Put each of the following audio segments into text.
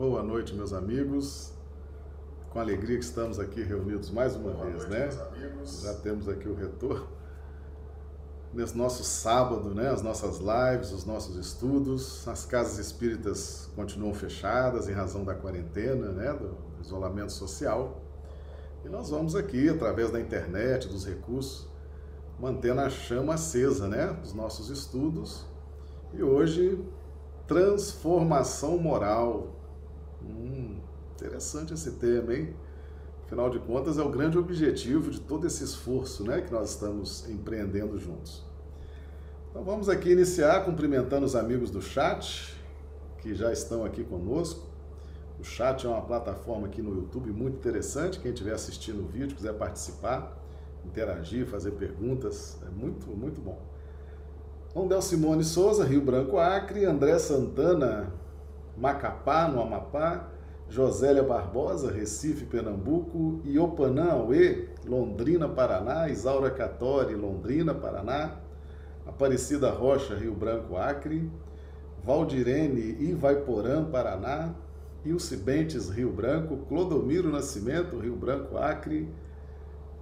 Boa noite, meus amigos. Com alegria que estamos aqui reunidos mais uma Boa vez, noite, né? Já temos aqui o retorno. Nesse nosso sábado, né? As nossas lives, os nossos estudos. As casas espíritas continuam fechadas em razão da quarentena, né? Do isolamento social. E nós vamos aqui, através da internet, dos recursos, mantendo a chama acesa, né? Dos nossos estudos. E hoje, transformação moral Hum, interessante esse tema, hein? Afinal de contas, é o grande objetivo de todo esse esforço né, que nós estamos empreendendo juntos. Então vamos aqui iniciar cumprimentando os amigos do chat, que já estão aqui conosco. O chat é uma plataforma aqui no YouTube muito interessante. Quem estiver assistindo o vídeo, quiser participar, interagir, fazer perguntas, é muito, muito bom. Ondel Simone Souza, Rio Branco Acre, André Santana, Macapá, no Amapá, Josélia Barbosa, Recife, Pernambuco, Iopanã, Aue, Londrina, Paraná, Isaura Catori, Londrina, Paraná, Aparecida Rocha, Rio Branco, Acre, Valdirene, Ivaiporã, Paraná, Ilse Bentes, Rio Branco, Clodomiro Nascimento, Rio Branco, Acre,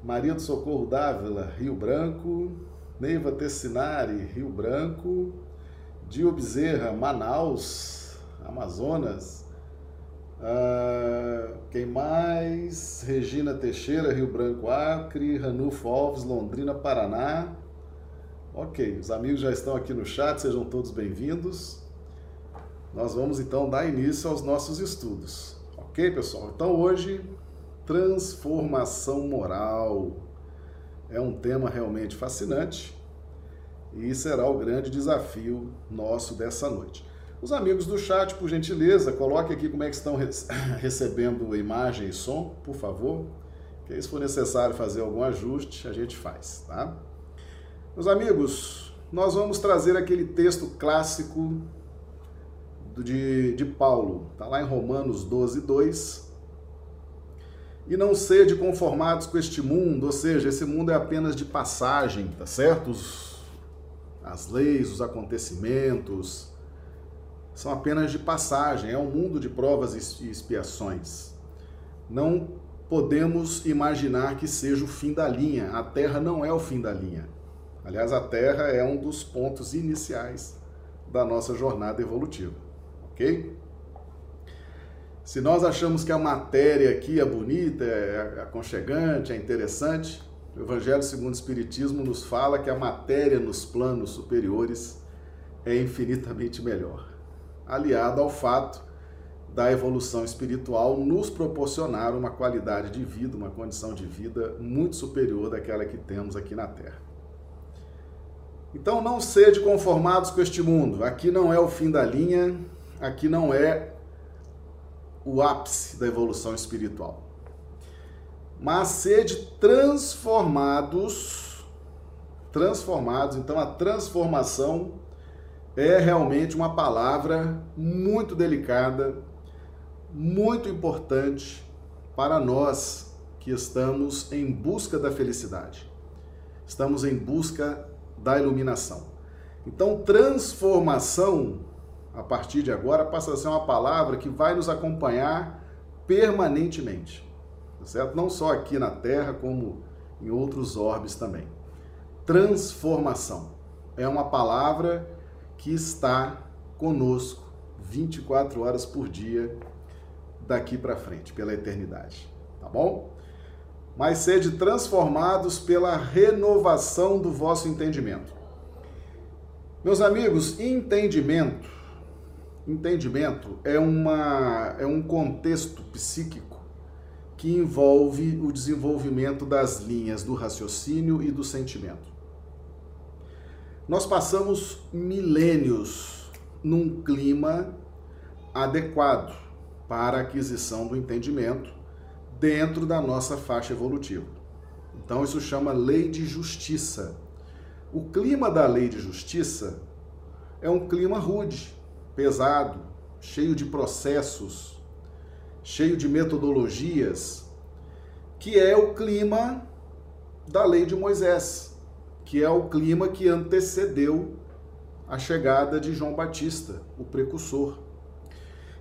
Maria do Socorro Dávila, Rio Branco, Neiva Tessinari, Rio Branco, Dio Bezerra, Manaus, Amazonas. Ah, quem mais? Regina Teixeira, Rio Branco, Acre. Ranulfo Alves, Londrina, Paraná. Ok, os amigos já estão aqui no chat, sejam todos bem-vindos. Nós vamos então dar início aos nossos estudos. Ok, pessoal? Então hoje, transformação moral. É um tema realmente fascinante e será o grande desafio nosso dessa noite. Os amigos do chat, por gentileza, coloque aqui como é que estão recebendo imagem e som, por favor. Que se for necessário fazer algum ajuste, a gente faz, tá? Meus amigos, nós vamos trazer aquele texto clássico de, de Paulo, tá lá em Romanos 12, 2. E não sede conformados com este mundo, ou seja, esse mundo é apenas de passagem, tá certo? Os, as leis, os acontecimentos, são apenas de passagem, é um mundo de provas e expiações. Não podemos imaginar que seja o fim da linha. A Terra não é o fim da linha. Aliás, a Terra é um dos pontos iniciais da nossa jornada evolutiva, ok? Se nós achamos que a matéria aqui é bonita, é aconchegante, é interessante, o Evangelho segundo o Espiritismo nos fala que a matéria nos planos superiores é infinitamente melhor aliado ao fato da evolução espiritual nos proporcionar uma qualidade de vida, uma condição de vida muito superior daquela que temos aqui na Terra. Então não sede conformados com este mundo. Aqui não é o fim da linha, aqui não é o ápice da evolução espiritual. Mas sede transformados, transformados. Então a transformação é realmente uma palavra muito delicada, muito importante para nós que estamos em busca da felicidade. Estamos em busca da iluminação. Então, transformação, a partir de agora, passa a ser uma palavra que vai nos acompanhar permanentemente, tá certo? Não só aqui na Terra, como em outros orbes também. Transformação é uma palavra que está conosco 24 horas por dia daqui para frente, pela eternidade, tá bom? Mas sede transformados pela renovação do vosso entendimento. Meus amigos, entendimento, entendimento é uma é um contexto psíquico que envolve o desenvolvimento das linhas do raciocínio e do sentimento. Nós passamos milênios num clima adequado para a aquisição do entendimento dentro da nossa faixa evolutiva. Então, isso chama lei de justiça. O clima da lei de justiça é um clima rude, pesado, cheio de processos, cheio de metodologias, que é o clima da lei de Moisés que é o clima que antecedeu a chegada de João Batista, o precursor.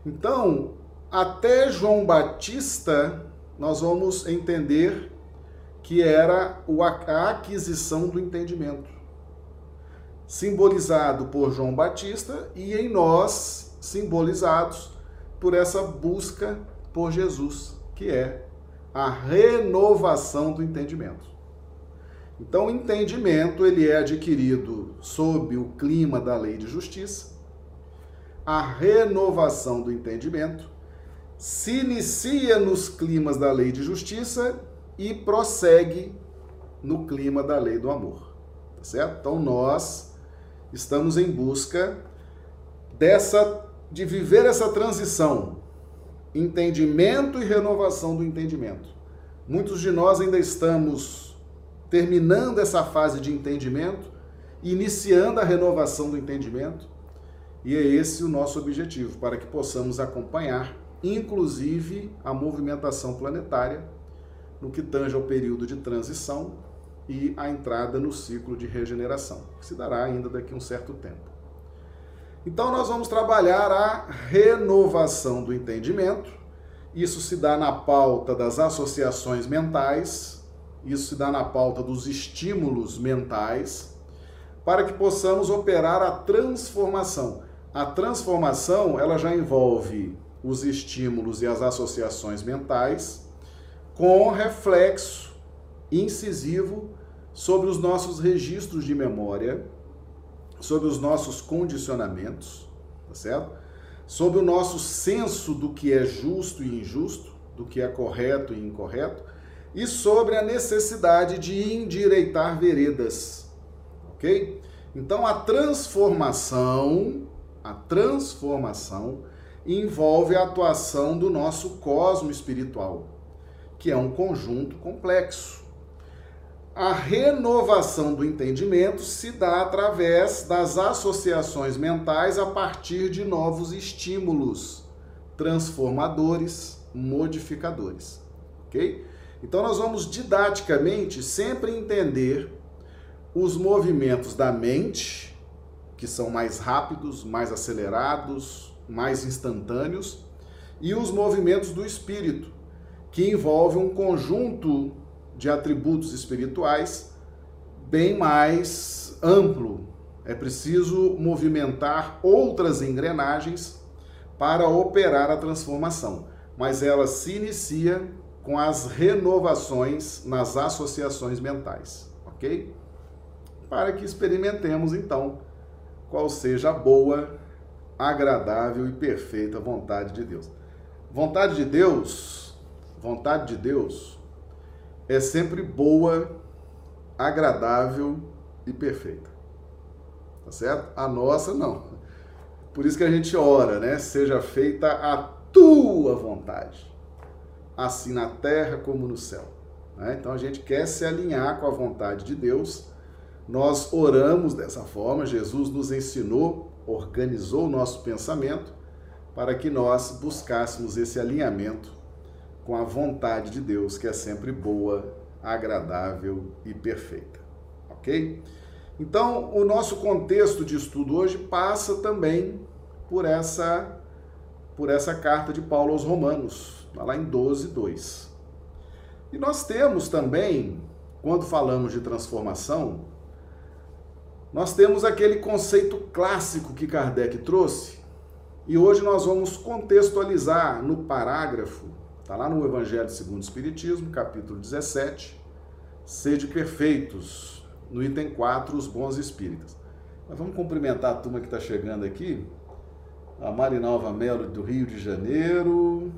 Então, até João Batista, nós vamos entender que era a aquisição do entendimento, simbolizado por João Batista e em nós simbolizados por essa busca por Jesus, que é a renovação do entendimento. Então, o entendimento ele é adquirido sob o clima da lei de justiça. A renovação do entendimento se inicia nos climas da lei de justiça e prossegue no clima da lei do amor. Tá certo? Então nós estamos em busca dessa de viver essa transição, entendimento e renovação do entendimento. Muitos de nós ainda estamos terminando essa fase de entendimento, iniciando a renovação do entendimento, e é esse o nosso objetivo, para que possamos acompanhar, inclusive, a movimentação planetária no que tange ao período de transição e a entrada no ciclo de regeneração, que se dará ainda daqui a um certo tempo. Então, nós vamos trabalhar a renovação do entendimento. Isso se dá na pauta das associações mentais, isso se dá na pauta dos estímulos mentais, para que possamos operar a transformação. A transformação, ela já envolve os estímulos e as associações mentais, com reflexo incisivo sobre os nossos registros de memória, sobre os nossos condicionamentos, tá certo? Sobre o nosso senso do que é justo e injusto, do que é correto e incorreto, e sobre a necessidade de endireitar veredas, ok? Então a transformação, a transformação envolve a atuação do nosso cosmo espiritual que é um conjunto complexo. A renovação do entendimento se dá através das associações mentais a partir de novos estímulos transformadores, modificadores. Ok? Então, nós vamos didaticamente sempre entender os movimentos da mente, que são mais rápidos, mais acelerados, mais instantâneos, e os movimentos do espírito, que envolve um conjunto de atributos espirituais bem mais amplo. É preciso movimentar outras engrenagens para operar a transformação, mas ela se inicia com as renovações nas associações mentais, ok? Para que experimentemos então qual seja a boa, agradável e perfeita vontade de Deus. Vontade de Deus vontade de Deus é sempre boa, agradável e perfeita. Tá certo? A nossa não. Por isso que a gente ora, né? Seja feita a tua vontade, assim na terra como no céu. Né? Então a gente quer se alinhar com a vontade de Deus. Nós oramos dessa forma, Jesus nos ensinou, organizou o nosso pensamento para que nós buscássemos esse alinhamento com a vontade de Deus, que é sempre boa, agradável e perfeita. Ok? Então, o nosso contexto de estudo hoje passa também por essa por essa carta de Paulo aos Romanos, tá lá em 12, 2. E nós temos também, quando falamos de transformação, nós temos aquele conceito clássico que Kardec trouxe, e hoje nós vamos contextualizar no parágrafo Está lá no Evangelho segundo o Espiritismo, capítulo 17, Sede perfeitos, no item 4, os bons espíritas. Nós vamos cumprimentar a turma que está chegando aqui. A Marinalva Melo, do Rio de Janeiro,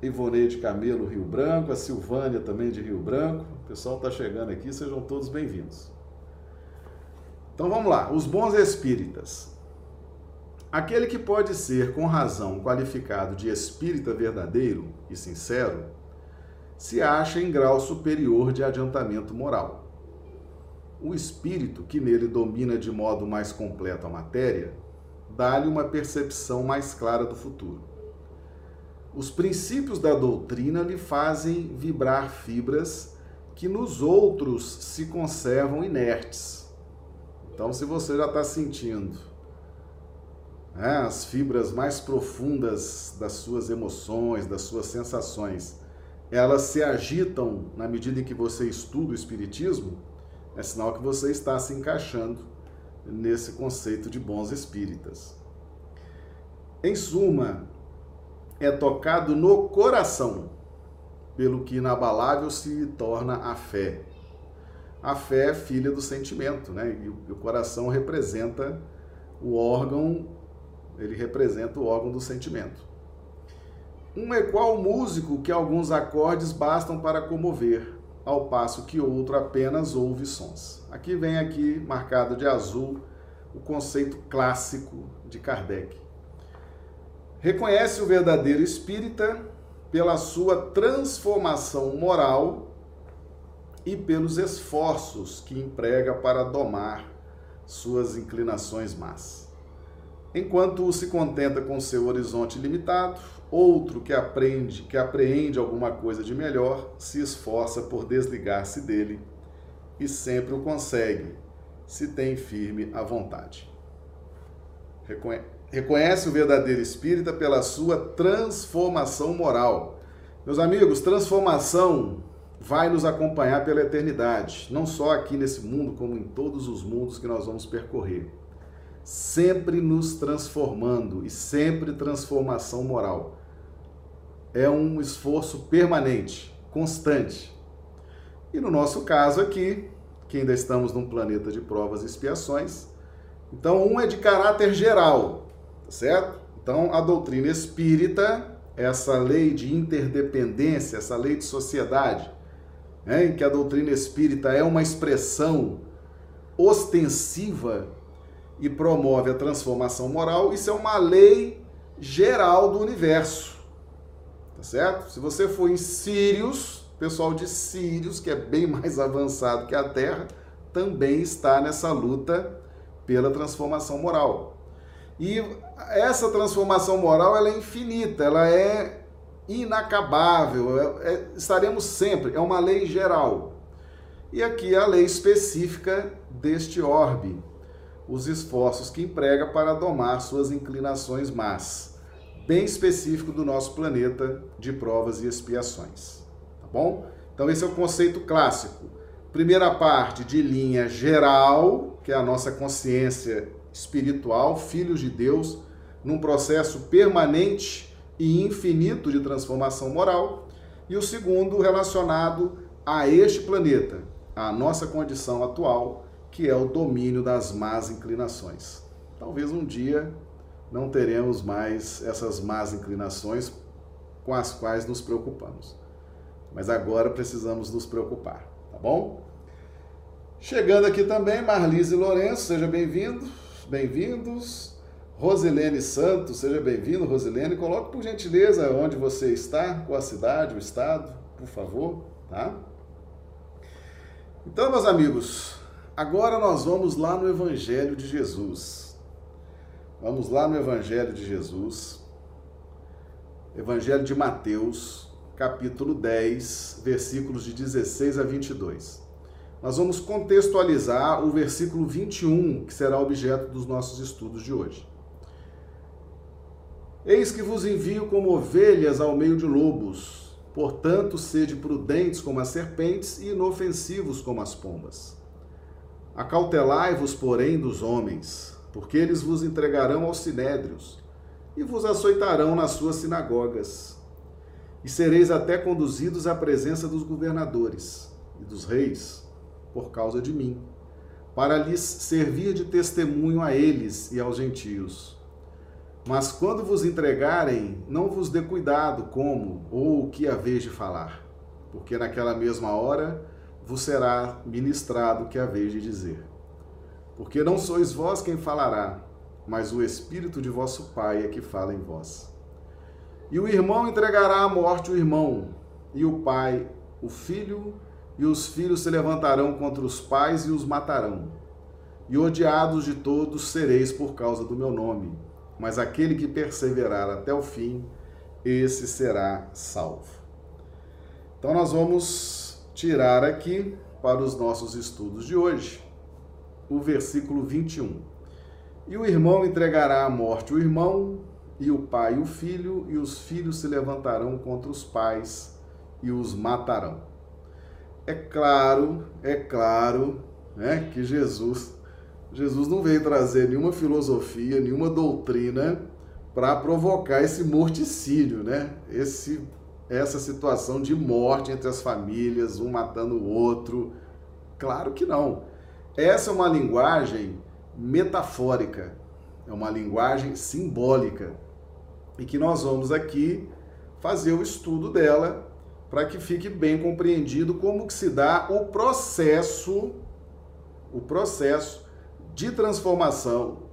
Ivoneide Camelo, Rio Branco, a Silvânia também de Rio Branco. O pessoal está chegando aqui, sejam todos bem-vindos. Então vamos lá, os bons espíritas. Aquele que pode ser, com razão, qualificado de espírita verdadeiro e sincero, se acha em grau superior de adiantamento moral. O espírito, que nele domina de modo mais completo a matéria, dá-lhe uma percepção mais clara do futuro. Os princípios da doutrina lhe fazem vibrar fibras que nos outros se conservam inertes. Então, se você já está sentindo né, as fibras mais profundas das suas emoções, das suas sensações, elas se agitam na medida em que você estuda o Espiritismo, é sinal que você está se encaixando nesse conceito de bons espíritas. Em suma, é tocado no coração, pelo que inabalável se torna a fé. A fé é filha do sentimento, né? E o coração representa o órgão, ele representa o órgão do sentimento. Um é qual músico que alguns acordes bastam para comover, ao passo que outro apenas ouve sons. Aqui vem aqui marcado de azul o conceito clássico de Kardec. Reconhece o verdadeiro espírita pela sua transformação moral e pelos esforços que emprega para domar suas inclinações más. Enquanto se contenta com seu horizonte limitado, outro que aprende, que apreende alguma coisa de melhor, se esforça por desligar-se dele e sempre o consegue, se tem firme a vontade. Reconhece o verdadeiro espírita pela sua transformação moral. Meus amigos, transformação vai nos acompanhar pela eternidade, não só aqui nesse mundo, como em todos os mundos que nós vamos percorrer. Sempre nos transformando e sempre transformação moral. É um esforço permanente, constante. E no nosso caso aqui, que ainda estamos num planeta de provas e expiações, então um é de caráter geral, tá certo? Então a doutrina espírita, essa lei de interdependência, essa lei de sociedade, né, em que a doutrina espírita é uma expressão ostensiva e promove a transformação moral, isso é uma lei geral do universo. Tá certo? Se você for em Sírios, pessoal de Sírios, que é bem mais avançado que a Terra, também está nessa luta pela transformação moral. E essa transformação moral ela é infinita, ela é inacabável, é, é, estaremos sempre, é uma lei geral. E aqui a lei específica deste orbe, os esforços que emprega para domar suas inclinações más, bem específico do nosso planeta de provas e expiações. Tá bom? Então esse é o conceito clássico. Primeira parte de linha geral, que é a nossa consciência espiritual, filhos de Deus, num processo permanente e infinito de transformação moral, e o segundo relacionado a este planeta, a nossa condição atual, que é o domínio das más inclinações. Talvez um dia não teremos mais essas más inclinações com as quais nos preocupamos. Mas agora precisamos nos preocupar, tá bom? Chegando aqui também, Marlise Lourenço, seja bem-vindo, bem-vindos. Rosilene Santos, seja bem-vindo, Rosilene. Coloque por gentileza onde você está, qual a cidade, o estado, por favor, tá? Então, meus amigos, agora nós vamos lá no Evangelho de Jesus. Vamos lá no Evangelho de Jesus. Evangelho de Mateus, capítulo 10, versículos de 16 a 22. Nós vamos contextualizar o versículo 21, que será objeto dos nossos estudos de hoje. Eis que vos envio como ovelhas ao meio de lobos. Portanto, sede prudentes como as serpentes e inofensivos como as pombas. Acautelai-vos, porém, dos homens, porque eles vos entregarão aos sinédrios e vos açoitarão nas suas sinagogas. E sereis até conduzidos à presença dos governadores e dos reis, por causa de mim, para lhes servir de testemunho a eles e aos gentios. Mas quando vos entregarem, não vos dê cuidado como ou o que haveis de falar, porque naquela mesma hora vos será ministrado o que haveis de dizer. Porque não sois vós quem falará, mas o Espírito de vosso Pai é que fala em vós. E o irmão entregará à morte o irmão, e o pai o filho, e os filhos se levantarão contra os pais e os matarão. E odiados de todos sereis por causa do meu nome mas aquele que perseverar até o fim, esse será salvo. Então nós vamos tirar aqui para os nossos estudos de hoje o versículo 21. E o irmão entregará à morte o irmão, e o pai o filho, e os filhos se levantarão contra os pais e os matarão. É claro, é claro, né, que Jesus Jesus não veio trazer nenhuma filosofia, nenhuma doutrina para provocar esse morticínio, né? Esse essa situação de morte entre as famílias, um matando o outro. Claro que não. Essa é uma linguagem metafórica, é uma linguagem simbólica e que nós vamos aqui fazer o estudo dela para que fique bem compreendido como que se dá o processo o processo de transformação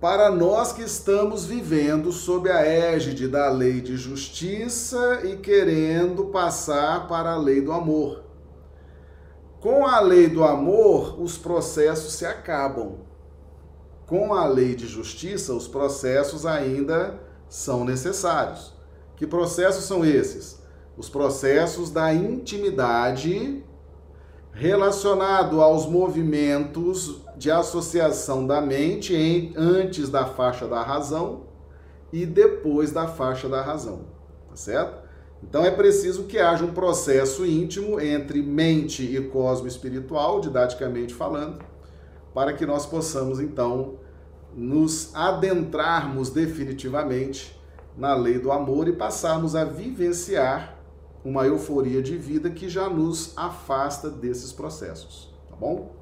para nós que estamos vivendo sob a égide da lei de justiça e querendo passar para a lei do amor. Com a lei do amor, os processos se acabam. Com a lei de justiça, os processos ainda são necessários. Que processos são esses? Os processos da intimidade relacionado aos movimentos de associação da mente em, antes da faixa da razão e depois da faixa da razão, tá certo? Então é preciso que haja um processo íntimo entre mente e cosmo espiritual, didaticamente falando, para que nós possamos então nos adentrarmos definitivamente na lei do amor e passarmos a vivenciar uma euforia de vida que já nos afasta desses processos, tá bom?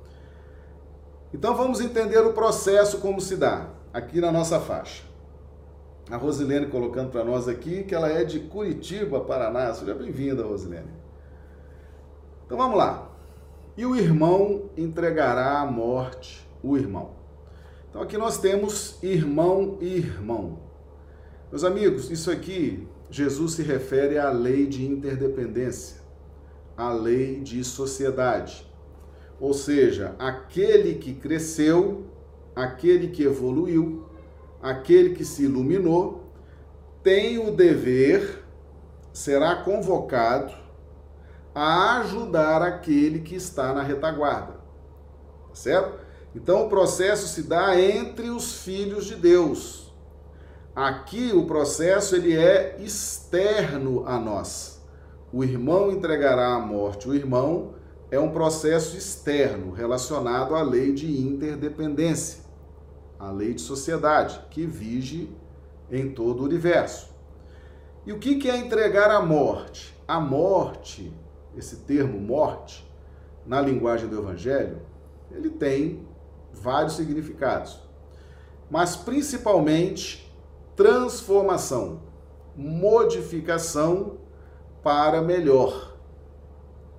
Então vamos entender o processo como se dá aqui na nossa faixa. A Rosilene colocando para nós aqui que ela é de Curitiba, Paraná. Seja bem-vinda, Rosilene. Então vamos lá. E o irmão entregará à morte o irmão. Então aqui nós temos irmão e irmão. Meus amigos, isso aqui Jesus se refere à lei de interdependência, à lei de sociedade. Ou seja, aquele que cresceu, aquele que evoluiu, aquele que se iluminou, tem o dever, será convocado a ajudar aquele que está na retaguarda. Certo? Então o processo se dá entre os filhos de Deus Aqui o processo ele é externo a nós. O irmão entregará à morte o irmão é um processo externo relacionado à lei de interdependência, a lei de sociedade que vige em todo o universo. E o que é entregar a morte? A morte, esse termo morte, na linguagem do Evangelho, ele tem vários significados, mas principalmente transformação, modificação para melhor.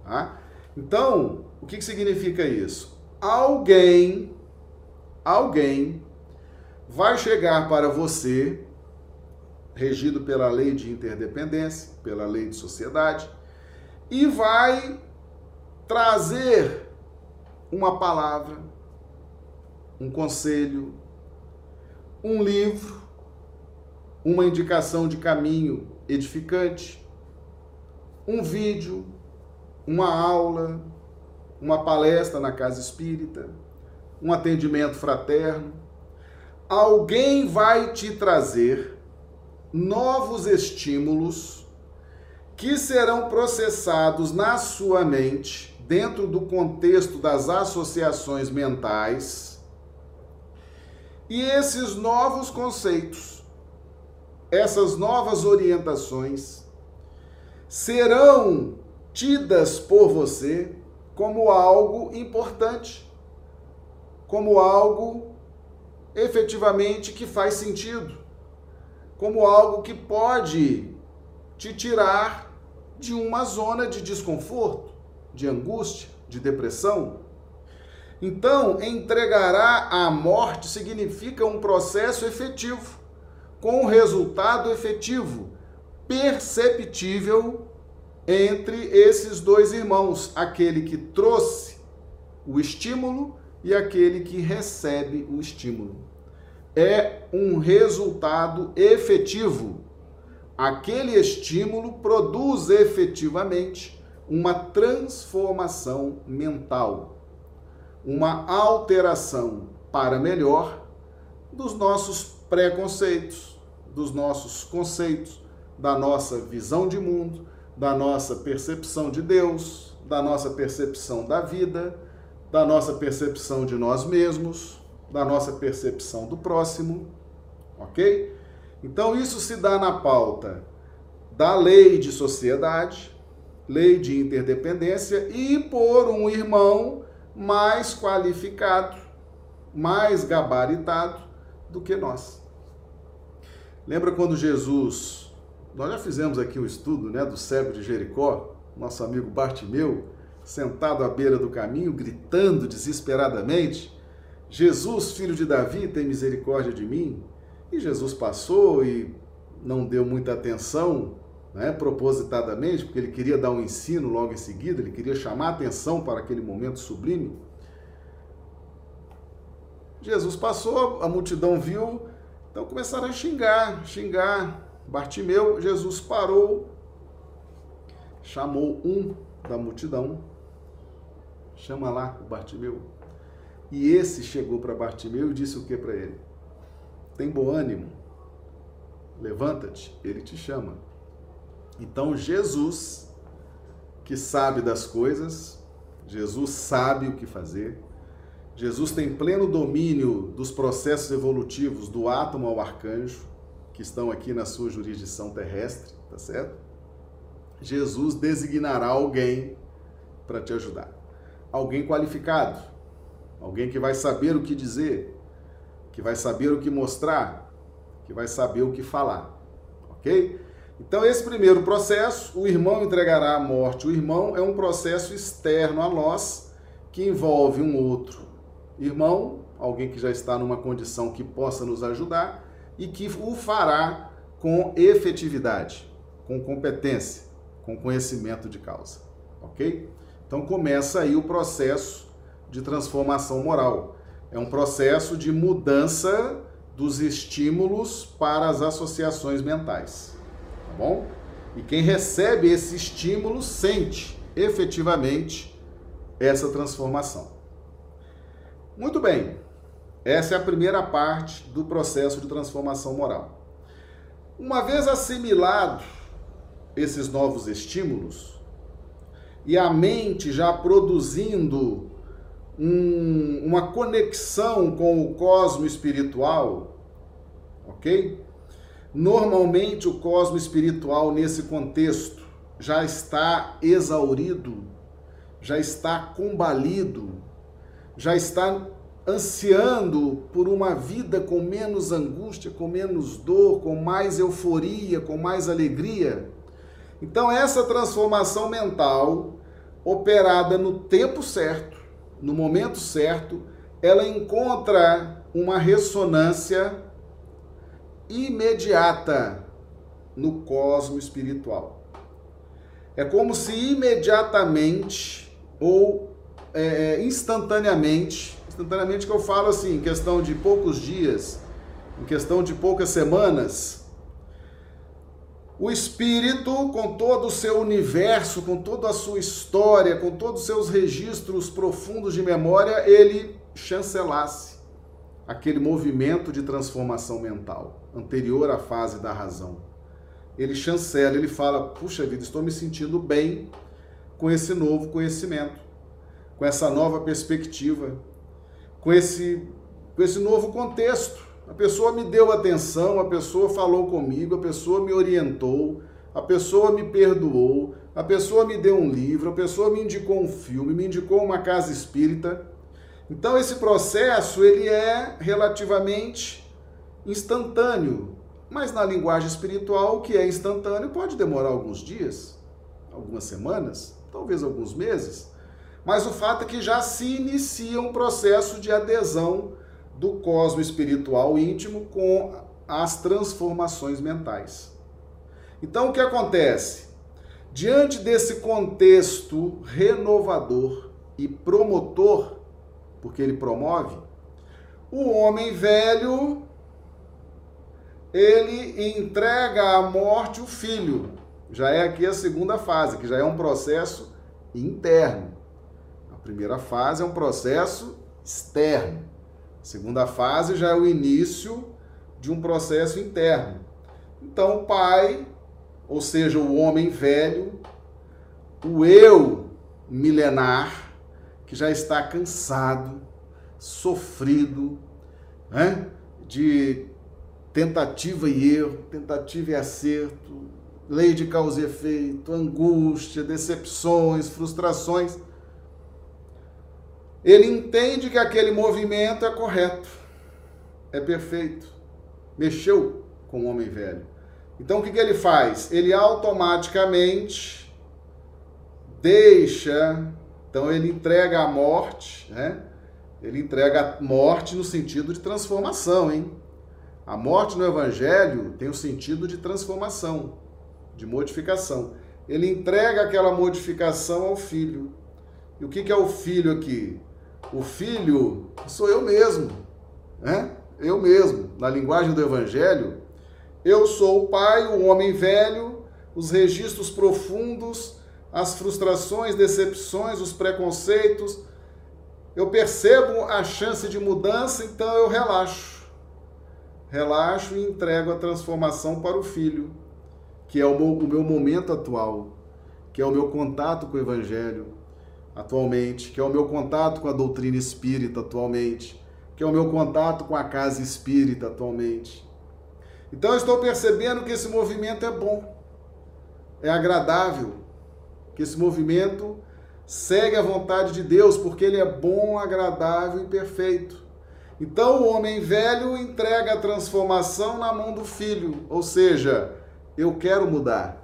Tá? Então, o que, que significa isso? Alguém, alguém vai chegar para você, regido pela lei de interdependência, pela lei de sociedade, e vai trazer uma palavra, um conselho, um livro, uma indicação de caminho edificante, um vídeo, uma aula, uma palestra na casa espírita, um atendimento fraterno. Alguém vai te trazer novos estímulos que serão processados na sua mente, dentro do contexto das associações mentais. E esses novos conceitos essas novas orientações serão tidas por você como algo importante, como algo efetivamente que faz sentido, como algo que pode te tirar de uma zona de desconforto, de angústia, de depressão. Então, entregará à morte significa um processo efetivo com resultado efetivo, perceptível entre esses dois irmãos, aquele que trouxe o estímulo e aquele que recebe o estímulo. É um resultado efetivo. Aquele estímulo produz efetivamente uma transformação mental, uma alteração para melhor dos nossos preconceitos, dos nossos conceitos, da nossa visão de mundo, da nossa percepção de Deus, da nossa percepção da vida, da nossa percepção de nós mesmos, da nossa percepção do próximo, ok? Então isso se dá na pauta da lei de sociedade, lei de interdependência e por um irmão mais qualificado, mais gabaritado do que nós. Lembra quando Jesus, nós já fizemos aqui o um estudo, né, do cego de Jericó, nosso amigo Bartimeu, sentado à beira do caminho, gritando desesperadamente: Jesus, filho de Davi, tem misericórdia de mim. E Jesus passou e não deu muita atenção, né, propositadamente, porque ele queria dar um ensino logo em seguida, ele queria chamar atenção para aquele momento sublime. Jesus passou, a multidão viu, então começaram a xingar, xingar. Bartimeu, Jesus parou, chamou um da multidão, chama lá o Bartimeu. E esse chegou para Bartimeu e disse o que para ele? Tem bom ânimo, levanta-te, ele te chama. Então Jesus, que sabe das coisas, Jesus sabe o que fazer, Jesus tem pleno domínio dos processos evolutivos do átomo ao arcanjo, que estão aqui na sua jurisdição terrestre, tá certo? Jesus designará alguém para te ajudar. Alguém qualificado, alguém que vai saber o que dizer, que vai saber o que mostrar, que vai saber o que falar, ok? Então, esse primeiro processo, o irmão entregará a morte. O irmão é um processo externo a nós que envolve um outro irmão, alguém que já está numa condição que possa nos ajudar e que o fará com efetividade, com competência, com conhecimento de causa, ok? Então começa aí o processo de transformação moral. É um processo de mudança dos estímulos para as associações mentais, tá bom? E quem recebe esse estímulo sente efetivamente essa transformação. Muito bem, essa é a primeira parte do processo de transformação moral. Uma vez assimilado esses novos estímulos e a mente já produzindo um, uma conexão com o cosmo espiritual, ok? Normalmente o cosmo espiritual nesse contexto já está exaurido, já está combalido, já está ansiando por uma vida com menos angústia, com menos dor, com mais euforia, com mais alegria. Então, essa transformação mental, operada no tempo certo, no momento certo, ela encontra uma ressonância imediata no cosmo espiritual. É como se imediatamente ou é, é, instantaneamente, instantaneamente que eu falo assim, em questão de poucos dias, em questão de poucas semanas, o espírito, com todo o seu universo, com toda a sua história, com todos os seus registros profundos de memória, ele chancelasse aquele movimento de transformação mental anterior à fase da razão. Ele chancela, ele fala: puxa vida, estou me sentindo bem com esse novo conhecimento com essa nova perspectiva, com esse, com esse novo contexto. A pessoa me deu atenção, a pessoa falou comigo, a pessoa me orientou, a pessoa me perdoou, a pessoa me deu um livro, a pessoa me indicou um filme, me indicou uma casa espírita. Então esse processo ele é relativamente instantâneo, mas na linguagem espiritual o que é instantâneo pode demorar alguns dias, algumas semanas, talvez alguns meses. Mas o fato é que já se inicia um processo de adesão do cosmo espiritual íntimo com as transformações mentais. Então o que acontece? Diante desse contexto renovador e promotor, porque ele promove, o homem velho ele entrega à morte o filho. Já é aqui a segunda fase, que já é um processo interno primeira fase é um processo externo, A segunda fase já é o início de um processo interno. Então, o pai, ou seja, o homem velho, o eu milenar, que já está cansado, sofrido, né? de tentativa e erro, tentativa e acerto, lei de causa e efeito, angústia, decepções, frustrações. Ele entende que aquele movimento é correto, é perfeito, mexeu com o homem velho. Então o que, que ele faz? Ele automaticamente deixa, então ele entrega a morte, né? Ele entrega a morte no sentido de transformação, hein? A morte no Evangelho tem o sentido de transformação, de modificação. Ele entrega aquela modificação ao filho. E o que é o filho aqui? O filho sou eu mesmo, né? Eu mesmo. Na linguagem do Evangelho, eu sou o pai, o homem velho, os registros profundos, as frustrações, decepções, os preconceitos. Eu percebo a chance de mudança, então eu relaxo relaxo e entrego a transformação para o filho, que é o meu, o meu momento atual, que é o meu contato com o Evangelho atualmente, que é o meu contato com a doutrina espírita atualmente, que é o meu contato com a casa espírita atualmente. Então eu estou percebendo que esse movimento é bom, é agradável, que esse movimento segue a vontade de Deus, porque ele é bom, agradável e perfeito. Então o homem velho entrega a transformação na mão do filho, ou seja, eu quero mudar.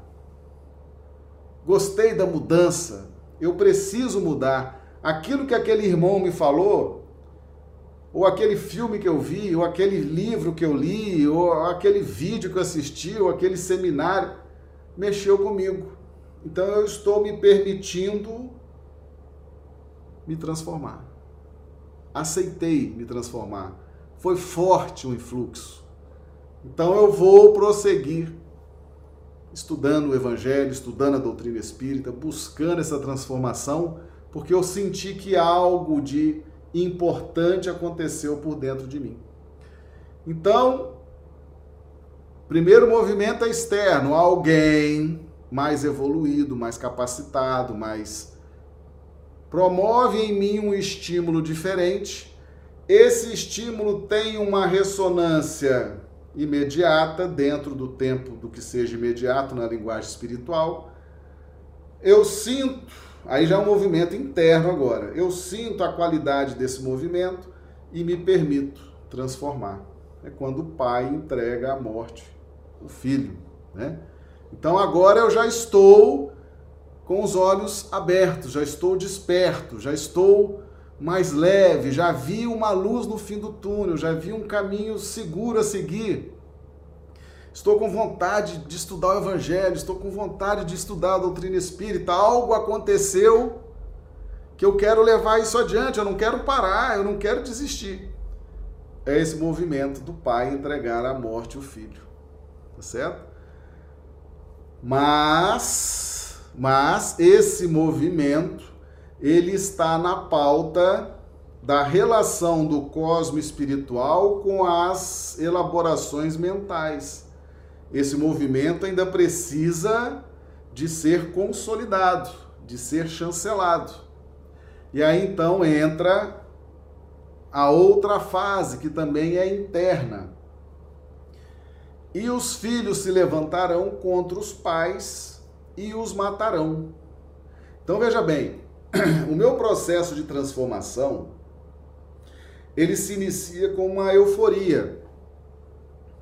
Gostei da mudança, eu preciso mudar. Aquilo que aquele irmão me falou, ou aquele filme que eu vi, ou aquele livro que eu li, ou aquele vídeo que eu assisti, ou aquele seminário, mexeu comigo. Então eu estou me permitindo me transformar aceitei me transformar. Foi forte o influxo. Então eu vou prosseguir estudando o Evangelho, estudando a doutrina espírita, buscando essa transformação, porque eu senti que algo de importante aconteceu por dentro de mim. Então, primeiro movimento é externo, alguém mais evoluído, mais capacitado, mais promove em mim um estímulo diferente. Esse estímulo tem uma ressonância imediata dentro do tempo do que seja imediato na linguagem espiritual. Eu sinto, aí já é um movimento interno agora. Eu sinto a qualidade desse movimento e me permito transformar. É quando o pai entrega à morte o filho, né? Então agora eu já estou com os olhos abertos, já estou desperto, já estou mais leve, já vi uma luz no fim do túnel, já vi um caminho seguro a seguir. Estou com vontade de estudar o Evangelho, estou com vontade de estudar a doutrina espírita. Algo aconteceu que eu quero levar isso adiante, eu não quero parar, eu não quero desistir. É esse movimento do pai entregar à morte o filho. Tá certo? Mas mas esse movimento ele está na pauta da relação do cosmo espiritual com as elaborações mentais. Esse movimento ainda precisa de ser consolidado, de ser chancelado. E aí então entra a outra fase, que também é interna. E os filhos se levantarão contra os pais e os matarão. Então veja bem, o meu processo de transformação ele se inicia com uma euforia.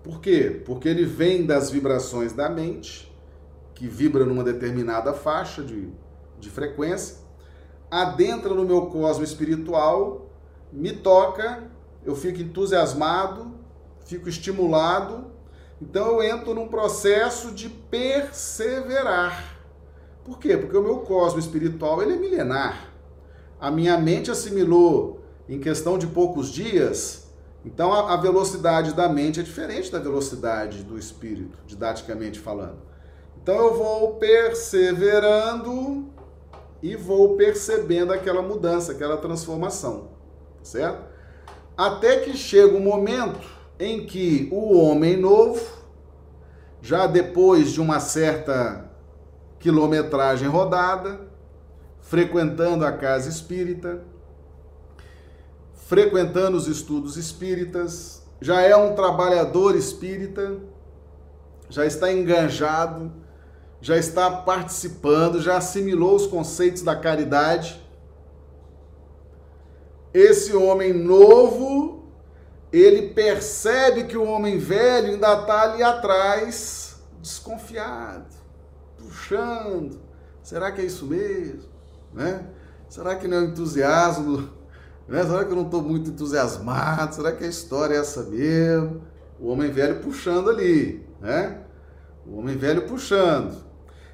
Por quê? Porque ele vem das vibrações da mente, que vibra numa determinada faixa de, de frequência, adentra no meu cosmo espiritual, me toca, eu fico entusiasmado, fico estimulado então eu entro num processo de perseverar. Por quê? Porque o meu cosmo espiritual ele é milenar. A minha mente assimilou em questão de poucos dias. Então a, velocidade da mente é diferente da velocidade do espírito, didaticamente falando. Então eu vou perseverando e vou percebendo aquela mudança, aquela transformação, certo? Até que chega o um momento em que o homem novo, já depois de uma certa quilometragem rodada, frequentando a casa espírita, frequentando os estudos espíritas, já é um trabalhador espírita, já está enganjado, já está participando, já assimilou os conceitos da caridade. Esse homem novo, ele percebe que o homem velho ainda está ali atrás, desconfiado, puxando. Será que é isso mesmo? Né? Será que não é o entusiasmo? Né? Será que eu não estou muito entusiasmado? Será que a história é essa mesmo? O homem velho puxando ali, né? O homem velho puxando.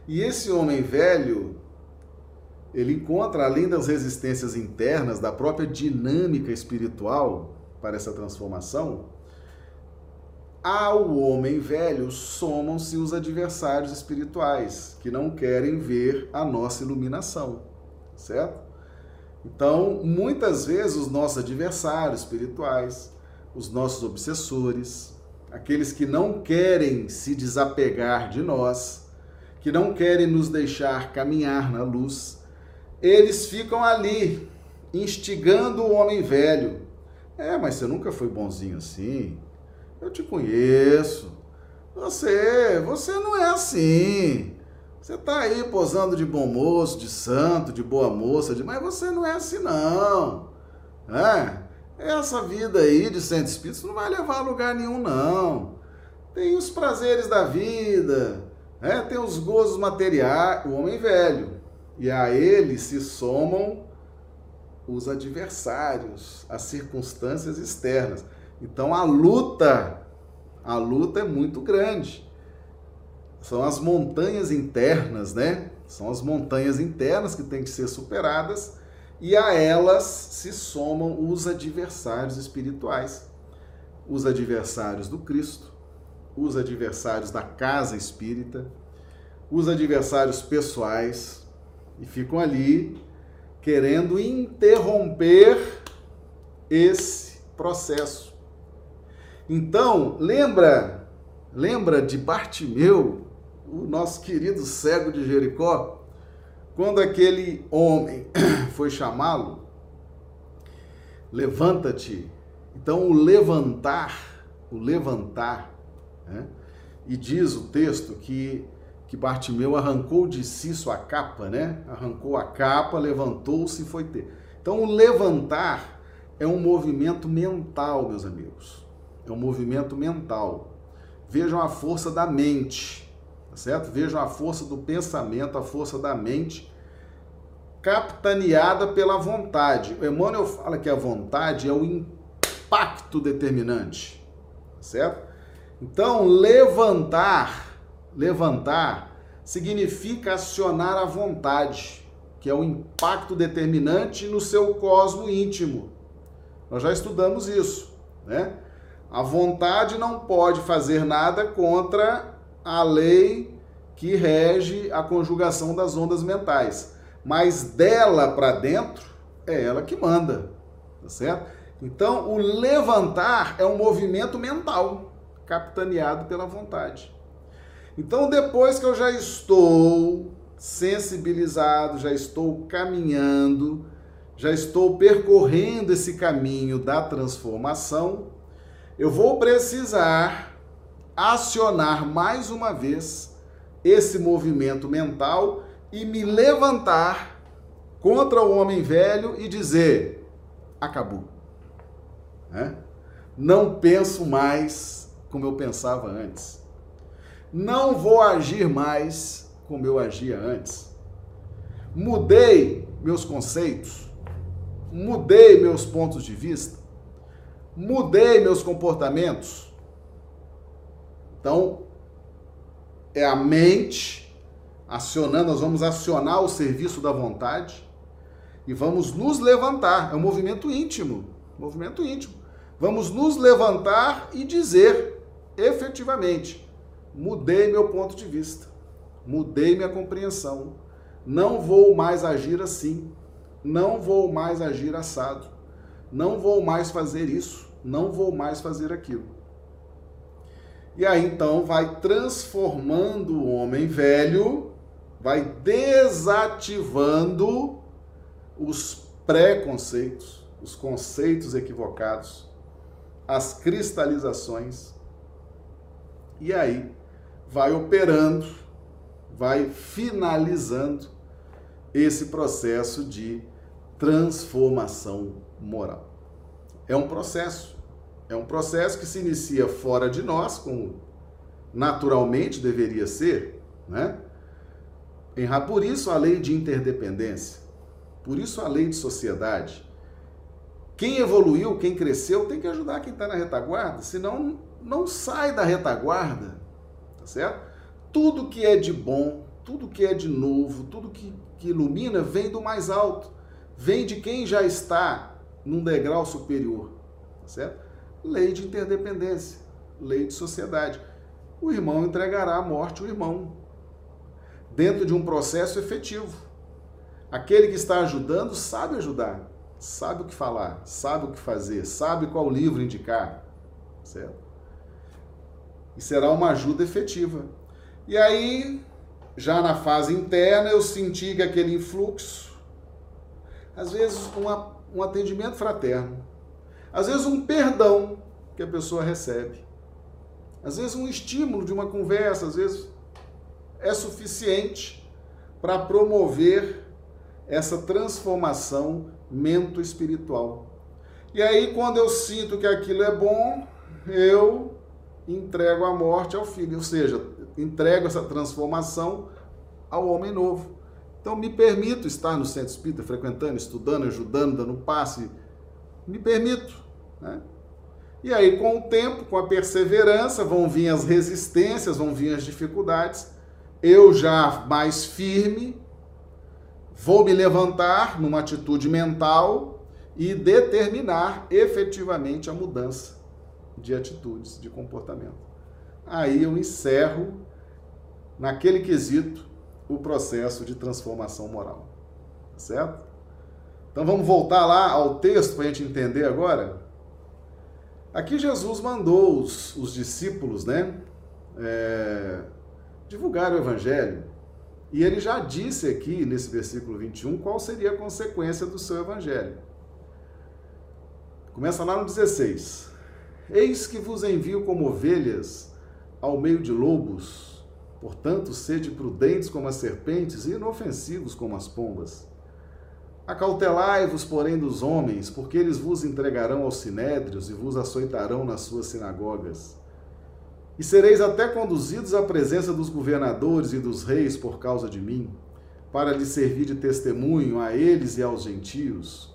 E esse homem velho, ele encontra, além das resistências internas, da própria dinâmica espiritual para essa transformação, ao homem velho somam-se os adversários espirituais, que não querem ver a nossa iluminação, certo? Então, muitas vezes, os nossos adversários espirituais, os nossos obsessores, aqueles que não querem se desapegar de nós, que não querem nos deixar caminhar na luz, eles ficam ali, instigando o homem velho. É, mas você nunca foi bonzinho assim. Eu te conheço. Você, você não é assim. Você tá aí posando de bom moço, de santo, de boa moça, de... mas você não é assim não. É, essa vida aí de centro espírito não vai levar a lugar nenhum não. Tem os prazeres da vida, é, tem os gozos materiais, o homem velho. E a ele se somam os adversários, as circunstâncias externas. Então a luta, a luta é muito grande são as montanhas internas, né? São as montanhas internas que têm que ser superadas e a elas se somam os adversários espirituais, os adversários do Cristo, os adversários da casa espírita, os adversários pessoais e ficam ali querendo interromper esse processo. Então, lembra, lembra de Bartimeu, o nosso querido cego de Jericó, quando aquele homem foi chamá-lo, levanta-te. Então, o levantar, o levantar, né? e diz o texto que, que Bartimeu arrancou de si sua capa, né? Arrancou a capa, levantou-se e foi ter. Então, o levantar é um movimento mental, meus amigos. É um movimento mental. Vejam a força da mente certo? Vejam a força do pensamento, a força da mente, capitaneada pela vontade. O Emmanuel fala que a vontade é o impacto determinante, certo? Então, levantar, levantar significa acionar a vontade, que é o impacto determinante no seu cosmo íntimo. Nós já estudamos isso, né? A vontade não pode fazer nada contra a lei que rege a conjugação das ondas mentais. Mas dela para dentro, é ela que manda, tá certo? Então, o levantar é um movimento mental, capitaneado pela vontade. Então, depois que eu já estou sensibilizado, já estou caminhando, já estou percorrendo esse caminho da transformação, eu vou precisar acionar mais uma vez esse movimento mental e me levantar contra o homem velho e dizer: acabou. É? Não penso mais como eu pensava antes. Não vou agir mais como eu agia antes. Mudei meus conceitos, mudei meus pontos de vista, mudei meus comportamentos então, é a mente acionando, nós vamos acionar o serviço da vontade e vamos nos levantar. É um movimento íntimo, movimento íntimo. Vamos nos levantar e dizer efetivamente: mudei meu ponto de vista, mudei minha compreensão, não vou mais agir assim, não vou mais agir assado, Não vou mais fazer isso, não vou mais fazer aquilo. E aí então vai transformando o homem velho, vai desativando os preconceitos, os conceitos equivocados, as cristalizações. E aí vai operando, vai finalizando esse processo de transformação moral. É um processo, é um processo que se inicia fora de nós, como naturalmente deveria ser, né? Por isso a lei de interdependência, por isso a lei de sociedade. Quem evoluiu, quem cresceu, tem que ajudar quem está na retaguarda, senão não sai da retaguarda, tá certo? Tudo que é de bom, tudo que é de novo, tudo que, que ilumina, vem do mais alto, vem de quem já está num degrau superior, tá certo? Lei de interdependência, lei de sociedade. O irmão entregará à morte o irmão, dentro de um processo efetivo. Aquele que está ajudando sabe ajudar, sabe o que falar, sabe o que fazer, sabe qual livro indicar, certo? E será uma ajuda efetiva. E aí, já na fase interna, eu senti que aquele influxo, às vezes uma, um atendimento fraterno, às vezes um perdão que a pessoa recebe, às vezes um estímulo de uma conversa, às vezes é suficiente para promover essa transformação mento-espiritual. E aí, quando eu sinto que aquilo é bom, eu entrego a morte ao filho, ou seja, entrego essa transformação ao homem novo. Então, me permito estar no centro espírita, frequentando, estudando, ajudando, dando passe. Me permito. Né? E aí, com o tempo, com a perseverança, vão vir as resistências, vão vir as dificuldades. Eu já mais firme, vou me levantar numa atitude mental e determinar efetivamente a mudança de atitudes, de comportamento. Aí eu encerro naquele quesito o processo de transformação moral. Tá certo? Então vamos voltar lá ao texto para a gente entender agora. Aqui Jesus mandou os, os discípulos, né, é, divulgar o evangelho. E ele já disse aqui nesse versículo 21 qual seria a consequência do seu evangelho. Começa lá no 16. Eis que vos envio como ovelhas ao meio de lobos. Portanto, sede prudentes como as serpentes e inofensivos como as pombas. Acautelai-vos, porém, dos homens, porque eles vos entregarão aos sinédrios e vos açoitarão nas suas sinagogas. E sereis até conduzidos à presença dos governadores e dos reis por causa de mim, para lhes servir de testemunho a eles e aos gentios.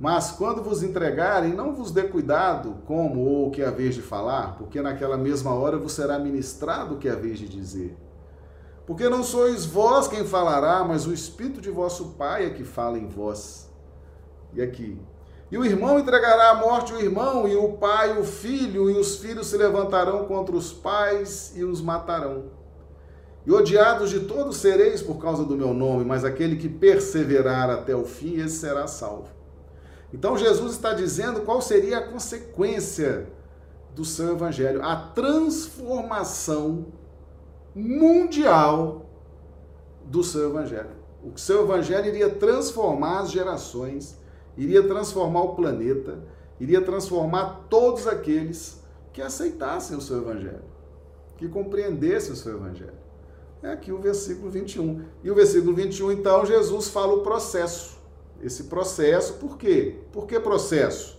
Mas quando vos entregarem, não vos dê cuidado como ou o que vez de falar, porque naquela mesma hora vos será ministrado o que vez de dizer. Porque não sois vós quem falará, mas o Espírito de vosso Pai é que fala em vós. E aqui. E o irmão entregará à morte o irmão, e o pai o filho, e os filhos se levantarão contra os pais e os matarão. E odiados de todos sereis por causa do meu nome, mas aquele que perseverar até o fim, esse será salvo. Então Jesus está dizendo qual seria a consequência do seu evangelho, a transformação mundial do seu evangelho. O seu evangelho iria transformar as gerações, iria transformar o planeta, iria transformar todos aqueles que aceitassem o seu evangelho, que compreendessem o seu evangelho. É aqui o versículo 21. E o versículo 21, então, Jesus fala o processo esse processo. Por quê? Por que processo?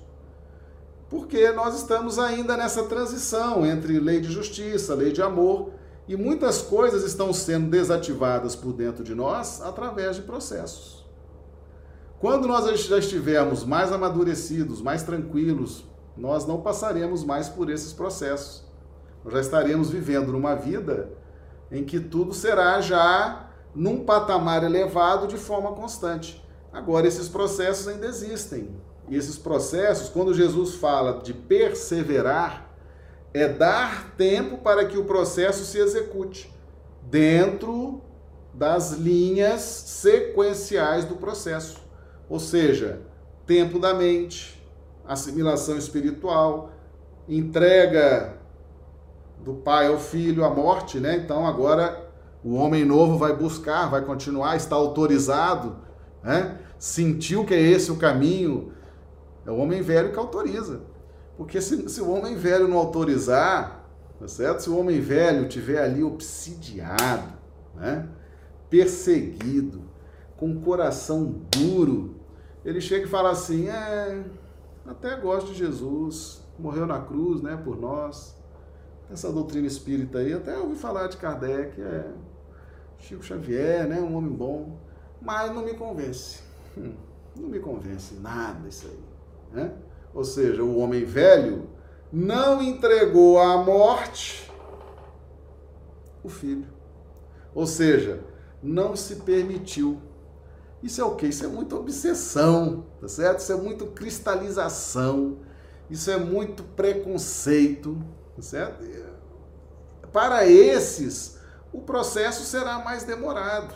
Porque nós estamos ainda nessa transição entre lei de justiça, lei de amor, e muitas coisas estão sendo desativadas por dentro de nós através de processos. Quando nós já estivermos mais amadurecidos, mais tranquilos, nós não passaremos mais por esses processos. Nós já estaremos vivendo numa vida em que tudo será já num patamar elevado de forma constante. Agora, esses processos ainda existem. E esses processos, quando Jesus fala de perseverar, é dar tempo para que o processo se execute dentro das linhas sequenciais do processo. Ou seja, tempo da mente, assimilação espiritual, entrega do pai ao filho, a morte, né? Então agora o homem novo vai buscar, vai continuar, está autorizado, né? Sentiu que é esse o caminho. É o homem velho que autoriza. Porque se, se o homem velho não autorizar, tá certo? Se o homem velho tiver ali obsidiado, né? perseguido, com o coração duro, ele chega e fala assim: é, até gosto de Jesus, morreu na cruz, né, por nós. Essa doutrina espírita aí, até ouvi falar de Kardec, é Chico Xavier, né, um homem bom, mas não me convence. Hum, não me convence nada isso aí, né? Ou seja, o homem velho não entregou à morte o filho. Ou seja, não se permitiu. Isso é o quê? Isso é muita obsessão, tá certo? Isso é muito cristalização, isso é muito preconceito, tá certo? Para esses, o processo será mais demorado.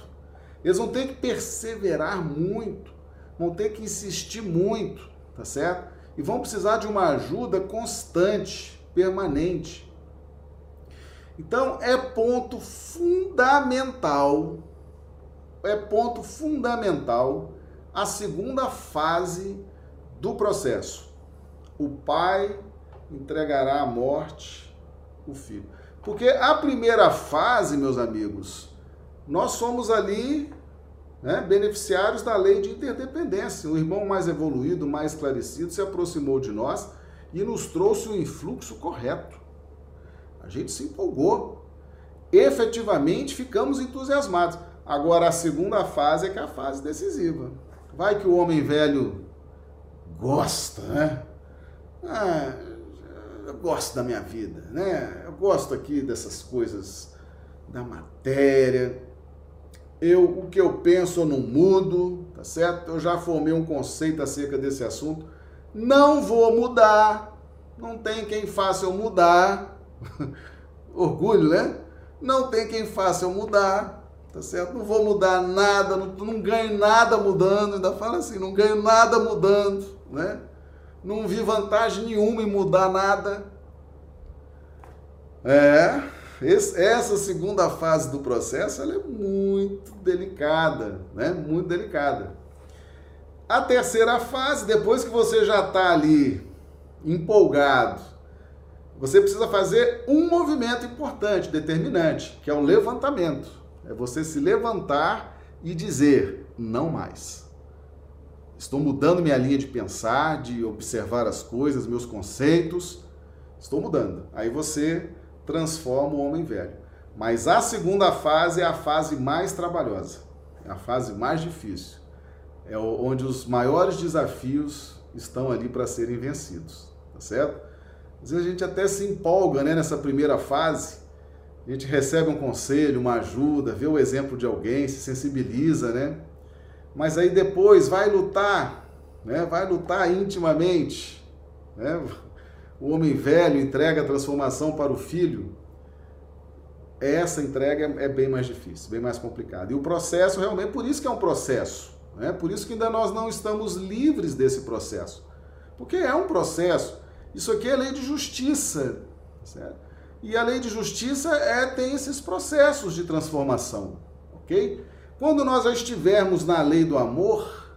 Eles vão ter que perseverar muito, vão ter que insistir muito, tá certo? e vão precisar de uma ajuda constante, permanente. Então é ponto fundamental, é ponto fundamental a segunda fase do processo. O pai entregará à morte o filho. Porque a primeira fase, meus amigos, nós somos ali né, beneficiários da lei de interdependência. O irmão mais evoluído, mais esclarecido, se aproximou de nós e nos trouxe o influxo correto. A gente se empolgou. Efetivamente ficamos entusiasmados. Agora a segunda fase é que é a fase decisiva. Vai que o homem velho gosta, né? Ah, eu gosto da minha vida, né? Eu gosto aqui dessas coisas da matéria eu o que eu penso eu não mudo, tá certo? Eu já formei um conceito acerca desse assunto. Não vou mudar. Não tem quem faça eu mudar. Orgulho, né? Não tem quem faça eu mudar, tá certo? Não vou mudar nada, não, não ganho nada mudando. Ainda fala assim, não ganho nada mudando, né? Não vi vantagem nenhuma em mudar nada. É, essa segunda fase do processo ela é muito delicada, né? Muito delicada. A terceira fase, depois que você já está ali empolgado, você precisa fazer um movimento importante, determinante, que é o levantamento. É você se levantar e dizer: não mais. Estou mudando minha linha de pensar, de observar as coisas, meus conceitos. Estou mudando. Aí você transforma o homem velho. Mas a segunda fase é a fase mais trabalhosa, é a fase mais difícil. É onde os maiores desafios estão ali para serem vencidos, tá certo? Às vezes a gente até se empolga né, nessa primeira fase, a gente recebe um conselho, uma ajuda, vê o exemplo de alguém, se sensibiliza, né? Mas aí depois vai lutar, né? Vai lutar intimamente, né? O homem velho entrega a transformação para o filho, essa entrega é bem mais difícil, bem mais complicada. E o processo realmente, por isso que é um processo, né? por isso que ainda nós não estamos livres desse processo. Porque é um processo. Isso aqui é lei de justiça. Certo? E a lei de justiça é, tem esses processos de transformação. Ok? Quando nós já estivermos na lei do amor,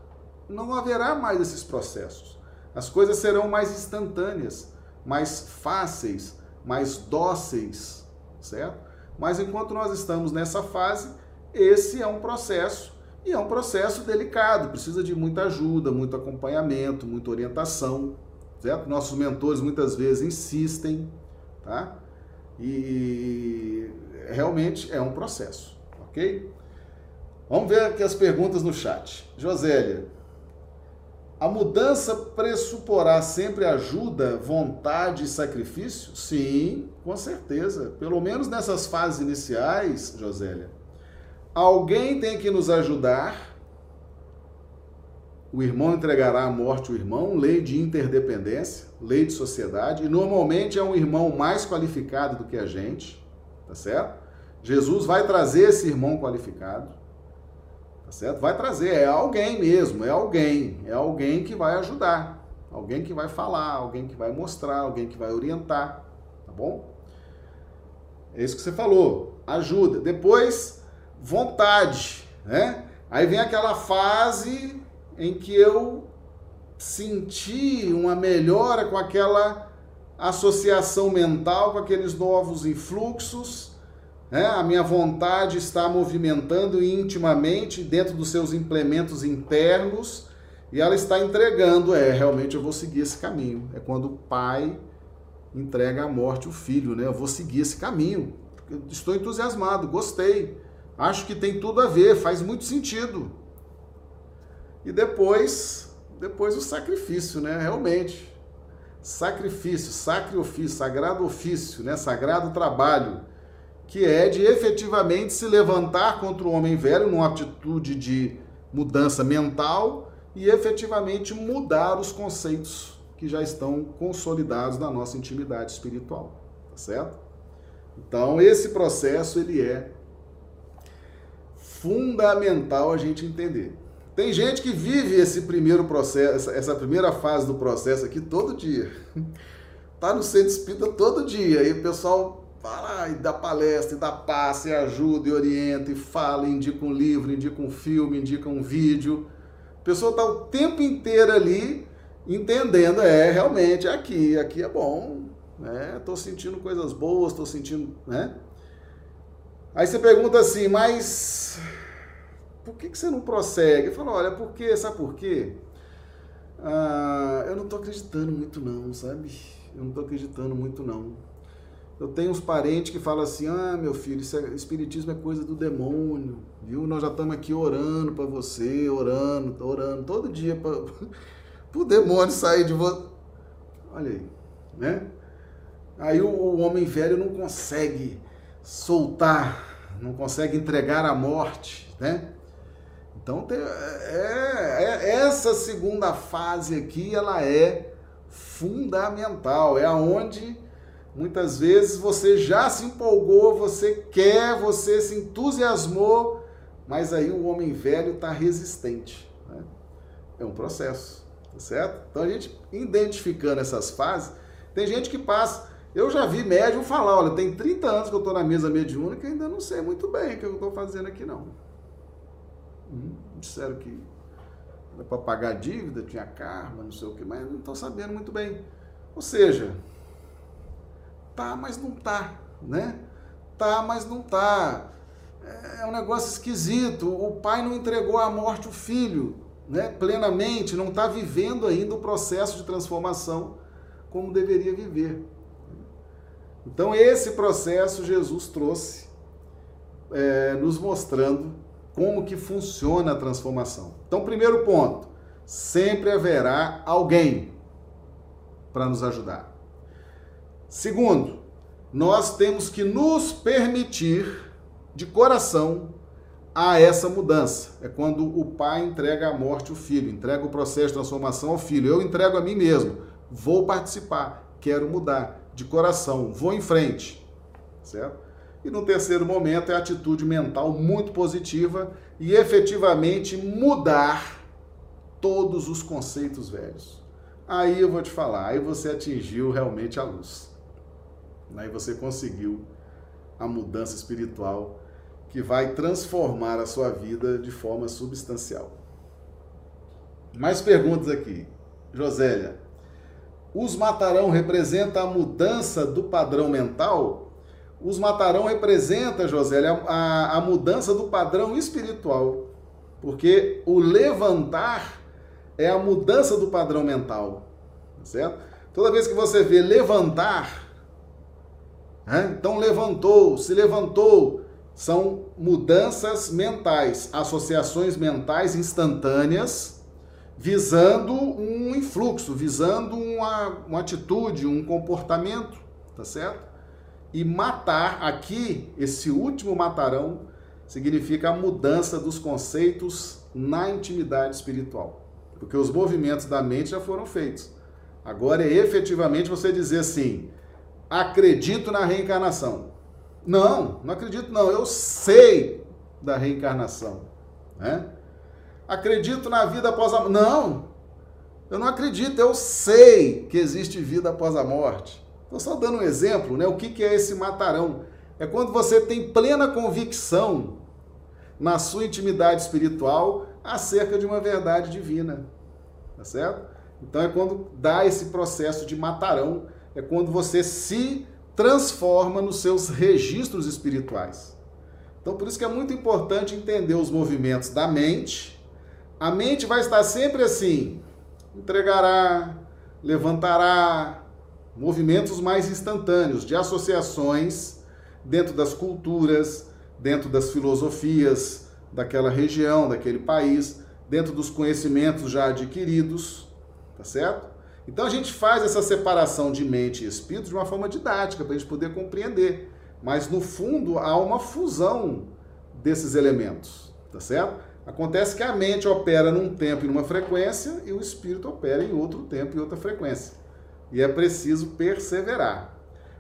não haverá mais esses processos. As coisas serão mais instantâneas mais fáceis, mais dóceis, certo? Mas enquanto nós estamos nessa fase, esse é um processo e é um processo delicado, precisa de muita ajuda, muito acompanhamento, muita orientação, certo? Nossos mentores muitas vezes insistem, tá? E realmente é um processo, ok? Vamos ver aqui as perguntas no chat. Josélia, a mudança pressuporá sempre ajuda, vontade e sacrifício? Sim, com certeza. Pelo menos nessas fases iniciais, Josélia. Alguém tem que nos ajudar. O irmão entregará à morte o irmão, lei de interdependência, lei de sociedade, e normalmente é um irmão mais qualificado do que a gente, tá certo? Jesus vai trazer esse irmão qualificado, Tá certo? Vai trazer, é alguém mesmo, é alguém, é alguém que vai ajudar, alguém que vai falar, alguém que vai mostrar, alguém que vai orientar, tá bom? É isso que você falou, ajuda. Depois, vontade, né? Aí vem aquela fase em que eu senti uma melhora com aquela associação mental, com aqueles novos influxos, né? a minha vontade está movimentando intimamente dentro dos seus implementos internos e ela está entregando, é, realmente eu vou seguir esse caminho. É quando o pai entrega à morte o filho, né? Eu vou seguir esse caminho. Estou entusiasmado, gostei. Acho que tem tudo a ver, faz muito sentido. E depois, depois o sacrifício, né? Realmente. Sacrifício, sacre ofício, sagrado ofício, né? Sagrado trabalho, que é de efetivamente se levantar contra o homem velho numa atitude de mudança mental e efetivamente mudar os conceitos que já estão consolidados na nossa intimidade espiritual, tá certo? Então, esse processo ele é fundamental a gente entender. Tem gente que vive esse primeiro processo, essa primeira fase do processo aqui todo dia. Tá no centro espírita todo dia. E o pessoal fala e dá palestra, e dá passe, e ajuda, e orienta, e fala, e indica um livro, indica um filme, indica um vídeo. A pessoa está o tempo inteiro ali entendendo, é, realmente, aqui, aqui é bom, né? Tô sentindo coisas boas, tô sentindo, né? Aí você pergunta assim, mas por que, que você não prossegue? Eu falo, olha, por quê? Sabe por quê? Ah, eu não tô acreditando muito não, sabe? Eu não tô acreditando muito não. Eu tenho uns parentes que falam assim, ah, meu filho, isso é, espiritismo é coisa do demônio, viu? Nós já estamos aqui orando para você, orando, orando todo dia para o demônio sair de você. Olha aí, né? Aí o, o homem velho não consegue soltar, não consegue entregar a morte, né? Então tem, é, é, essa segunda fase aqui ela é fundamental, é aonde muitas vezes você já se empolgou, você quer, você se entusiasmou, mas aí o homem velho está resistente. Né? É um processo, tá certo? Então a gente identificando essas fases, tem gente que passa eu já vi médium falar, olha, tem 30 anos que eu estou na mesa mediúnica e ainda não sei muito bem o que eu estou fazendo aqui não. Hum, disseram que era para pagar dívida, tinha karma, não sei o que, mas não estou sabendo muito bem. Ou seja, tá, mas não tá, né? Tá, mas não tá. É um negócio esquisito. O pai não entregou à morte o filho, né? Plenamente, não está vivendo ainda o processo de transformação como deveria viver. Então, esse processo Jesus trouxe, é, nos mostrando como que funciona a transformação. Então, primeiro ponto, sempre haverá alguém para nos ajudar. Segundo, nós temos que nos permitir de coração a essa mudança. É quando o pai entrega a morte ao filho, entrega o processo de transformação ao filho. Eu entrego a mim mesmo, vou participar, quero mudar de coração, vou em frente, certo? E no terceiro momento é a atitude mental muito positiva e efetivamente mudar todos os conceitos velhos. Aí eu vou te falar, aí você atingiu realmente a luz. Aí você conseguiu a mudança espiritual que vai transformar a sua vida de forma substancial. Mais perguntas aqui. Josélia, os matarão representa a mudança do padrão mental? Os matarão representa, José, a, a, mudança do padrão espiritual. Porque o levantar é a mudança do padrão mental. Certo? Toda vez que você vê levantar, né? então levantou, se levantou, são mudanças mentais, associações mentais instantâneas visando um influxo, visando uma, uma atitude, um comportamento, tá certo? E matar aqui, esse último matarão, significa a mudança dos conceitos na intimidade espiritual. Porque os movimentos da mente já foram feitos. Agora é efetivamente você dizer assim: acredito na reencarnação. Não, não acredito não, eu sei da reencarnação. Né? Acredito na vida após a Não! Eu não acredito, eu sei que existe vida após a morte. Estou só dando um exemplo, né? O que, que é esse matarão? É quando você tem plena convicção na sua intimidade espiritual acerca de uma verdade divina. Tá certo? Então é quando dá esse processo de matarão, é quando você se transforma nos seus registros espirituais. Então por isso que é muito importante entender os movimentos da mente. A mente vai estar sempre assim: entregará, levantará, movimentos mais instantâneos de associações dentro das culturas, dentro das filosofias daquela região, daquele país, dentro dos conhecimentos já adquiridos, tá certo? Então a gente faz essa separação de mente e espírito de uma forma didática para a gente poder compreender, mas no fundo há uma fusão desses elementos, tá certo? Acontece que a mente opera num tempo e numa frequência e o espírito opera em outro tempo e outra frequência. E é preciso perseverar.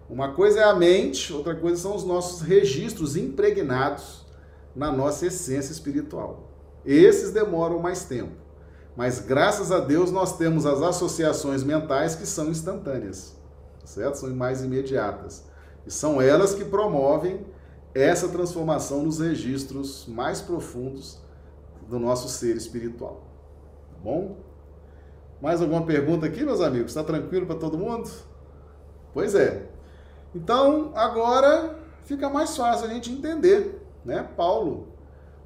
Uma coisa é a mente, outra coisa são os nossos registros impregnados na nossa essência espiritual. Esses demoram mais tempo. Mas graças a Deus nós temos as associações mentais que são instantâneas, certo? São mais imediatas. E são elas que promovem essa transformação nos registros mais profundos do nosso ser espiritual. Tá bom? Mais alguma pergunta aqui, meus amigos? Está tranquilo para todo mundo? Pois é. Então, agora fica mais fácil a gente entender, né? Paulo,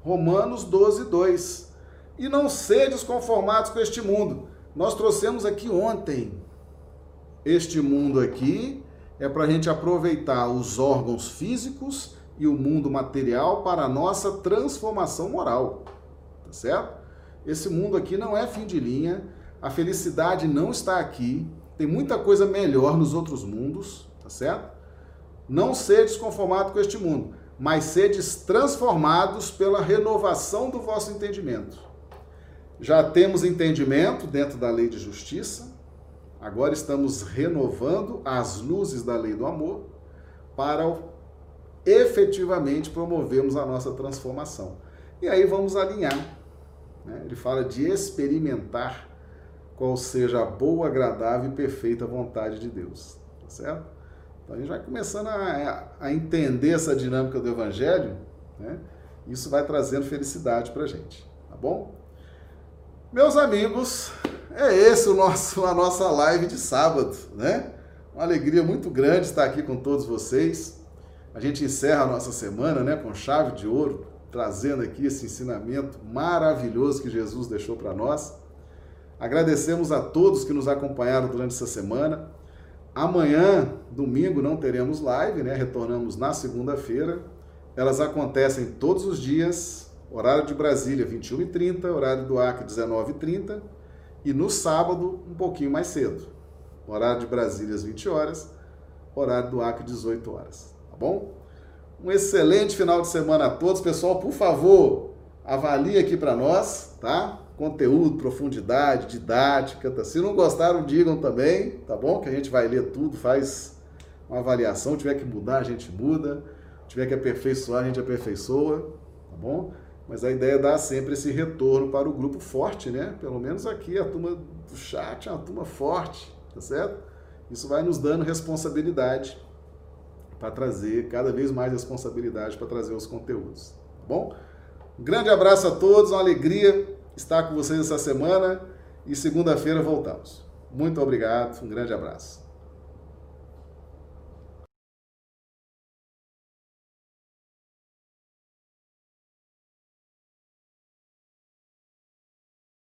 Romanos 12, 2. E não sedes conformados com este mundo. Nós trouxemos aqui ontem. Este mundo aqui é para a gente aproveitar os órgãos físicos e o mundo material para a nossa transformação moral. Tá certo? Esse mundo aqui não é fim de linha a felicidade não está aqui. Tem muita coisa melhor nos outros mundos, tá certo? Não sedes conformados com este mundo, mas sedes transformados pela renovação do vosso entendimento. Já temos entendimento dentro da lei de justiça, agora estamos renovando as luzes da lei do amor para efetivamente promovermos a nossa transformação. E aí vamos alinhar. Né? Ele fala de experimentar qual seja a boa, agradável e perfeita vontade de Deus. Tá certo? Então a gente vai começando a, a entender essa dinâmica do Evangelho, né? Isso vai trazendo felicidade para gente, tá bom? Meus amigos, é esse o nosso, a nossa live de sábado, né? Uma alegria muito grande estar aqui com todos vocês. A gente encerra a nossa semana, né, com chave de ouro, trazendo aqui esse ensinamento maravilhoso que Jesus deixou para nós. Agradecemos a todos que nos acompanharam durante essa semana. Amanhã, domingo, não teremos live, né? Retornamos na segunda-feira. Elas acontecem todos os dias, horário de Brasília 21h30, horário do Acre 19h30 e no sábado um pouquinho mais cedo. Horário de Brasília às 20 horas, horário do Acre 18 horas, tá bom? Um excelente final de semana a todos, pessoal. Por favor, avalie aqui para nós, tá? conteúdo, profundidade, didática. Tá? Se não gostaram, digam também, tá bom? Que a gente vai ler tudo, faz uma avaliação. Se tiver que mudar, a gente muda. Se tiver que aperfeiçoar, a gente aperfeiçoa, tá bom? Mas a ideia é dar sempre esse retorno para o grupo forte, né? Pelo menos aqui a turma do chat é uma turma forte, tá certo? Isso vai nos dando responsabilidade para trazer cada vez mais responsabilidade para trazer os conteúdos, tá bom? Um grande abraço a todos, uma alegria estar com vocês essa semana e segunda-feira voltamos. Muito obrigado, um grande abraço.